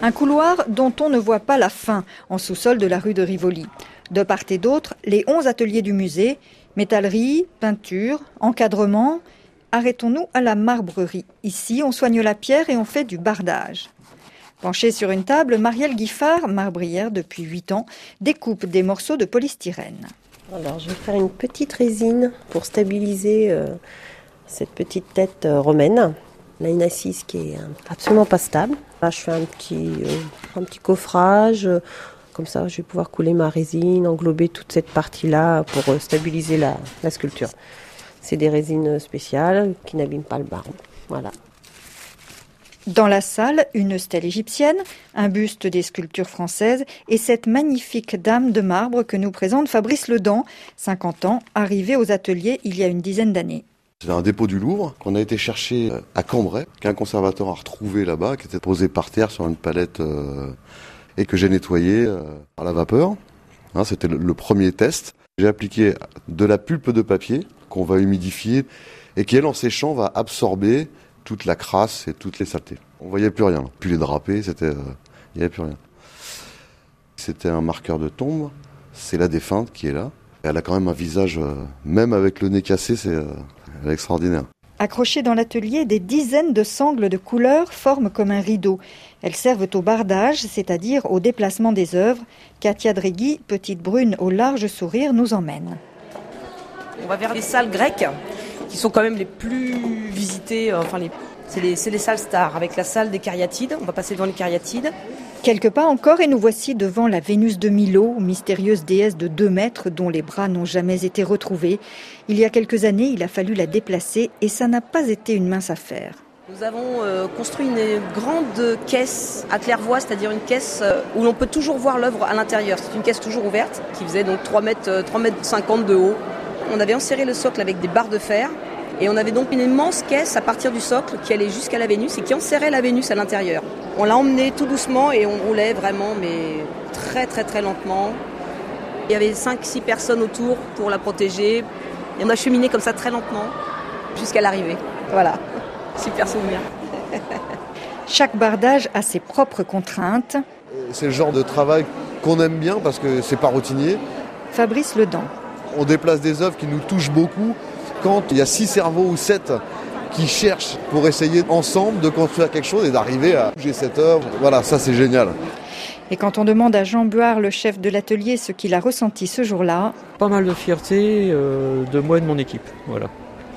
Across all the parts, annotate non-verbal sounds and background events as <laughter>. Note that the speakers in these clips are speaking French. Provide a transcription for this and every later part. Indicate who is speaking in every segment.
Speaker 1: Un couloir dont on ne voit pas la fin en sous-sol de la rue de Rivoli. De part et d'autre, les 11 ateliers du musée, métallerie, peinture, encadrement. Arrêtons-nous à la marbrerie. Ici, on soigne la pierre et on fait du bardage. Penchée sur une table, Marielle Guiffard, marbrière depuis 8 ans, découpe des morceaux de polystyrène.
Speaker 2: Alors, je vais faire une petite résine pour stabiliser euh, cette petite tête euh, romaine. Là, une assise qui est absolument pas stable. Là, je fais un petit, un petit coffrage. Comme ça, je vais pouvoir couler ma résine, englober toute cette partie-là pour stabiliser la, la sculpture. C'est des résines spéciales qui n'abîment pas le baron. Voilà.
Speaker 1: Dans la salle, une stèle égyptienne, un buste des sculptures françaises et cette magnifique dame de marbre que nous présente Fabrice Ledan, 50 ans, arrivé aux ateliers il y a une dizaine d'années.
Speaker 3: C'est un dépôt du Louvre qu'on a été chercher euh, à Cambrai, qu'un conservateur a retrouvé là-bas, qui était posé par terre sur une palette euh, et que j'ai nettoyé euh, à la vapeur. Hein, C'était le premier test. J'ai appliqué de la pulpe de papier qu'on va humidifier et qui, elle, en séchant, va absorber toute la crasse et toutes les saletés. On voyait plus rien. Puis les drapés, c'était, il n'y avait plus rien. C'était un marqueur de tombe. C'est la défunte qui est là. Elle a quand même un visage, même avec le nez cassé, c'est extraordinaire.
Speaker 1: Accrochées dans l'atelier, des dizaines de sangles de couleurs forment comme un rideau. Elles servent au bardage, c'est-à-dire au déplacement des œuvres. Katia Drégui, petite brune au large sourire, nous emmène.
Speaker 4: On va vers les salles grecques, qui sont quand même les plus visitées, enfin les c'est les, les, salles stars, avec la salle des cariatides. On va passer devant les cariatides.
Speaker 1: Quelques pas encore et nous voici devant la Vénus de Milo, mystérieuse déesse de 2 mètres dont les bras n'ont jamais été retrouvés. Il y a quelques années, il a fallu la déplacer et ça n'a pas été une mince affaire.
Speaker 4: Nous avons euh, construit une grande caisse à claire-voie, c'est-à-dire une caisse euh, où l'on peut toujours voir l'œuvre à l'intérieur. C'est une caisse toujours ouverte qui faisait donc 3 mètres, 3 mètres 50 de haut. On avait enserré le socle avec des barres de fer et on avait donc une immense caisse à partir du socle qui allait jusqu'à la Vénus et qui enserrait la Vénus à l'intérieur. On l'a emmenée tout doucement et on roulait vraiment, mais très très très lentement. Il y avait 5-6 personnes autour pour la protéger. Et on a cheminé comme ça très lentement jusqu'à l'arrivée. Voilà, <laughs> super souvenir. <laughs>
Speaker 1: Chaque bardage a ses propres contraintes.
Speaker 3: C'est le genre de travail qu'on aime bien parce que c'est pas routinier.
Speaker 1: Fabrice Ledan.
Speaker 3: On déplace des œuvres qui nous touchent beaucoup quand il y a six cerveaux ou sept qui cherchent pour essayer ensemble de construire quelque chose et d'arriver à bouger cette œuvre. Voilà, ça c'est génial.
Speaker 1: Et quand on demande à Jean Buard, le chef de l'atelier, ce qu'il a ressenti ce jour-là.
Speaker 5: Pas mal de fierté euh, de moi et de mon équipe. Voilà.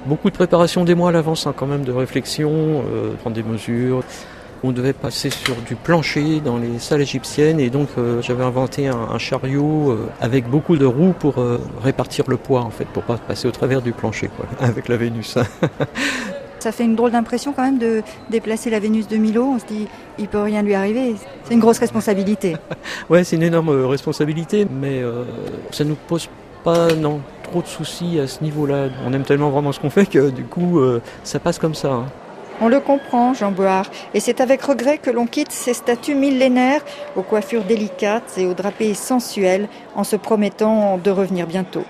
Speaker 5: Beaucoup de préparation des mois à l'avance, hein, quand même, de réflexion, euh, prendre des mesures. On devait passer sur du plancher dans les salles égyptiennes et donc euh, j'avais inventé un, un chariot euh, avec beaucoup de roues pour euh, répartir le poids en fait, pour pas passer au travers du plancher quoi, <laughs> avec la Vénus.
Speaker 1: Ça fait une drôle d'impression quand même de déplacer la Vénus de Milo. On se dit, il peut rien lui arriver. C'est une grosse responsabilité. <laughs>
Speaker 5: ouais, c'est une énorme responsabilité, mais ça nous pose pas non trop de soucis à ce niveau-là. On aime tellement vraiment ce qu'on fait que du coup, ça passe comme ça. Hein.
Speaker 1: On le comprend, Jean Board, et c'est avec regret que l'on quitte ces statues millénaires aux coiffures délicates et aux drapés sensuels en se promettant de revenir bientôt.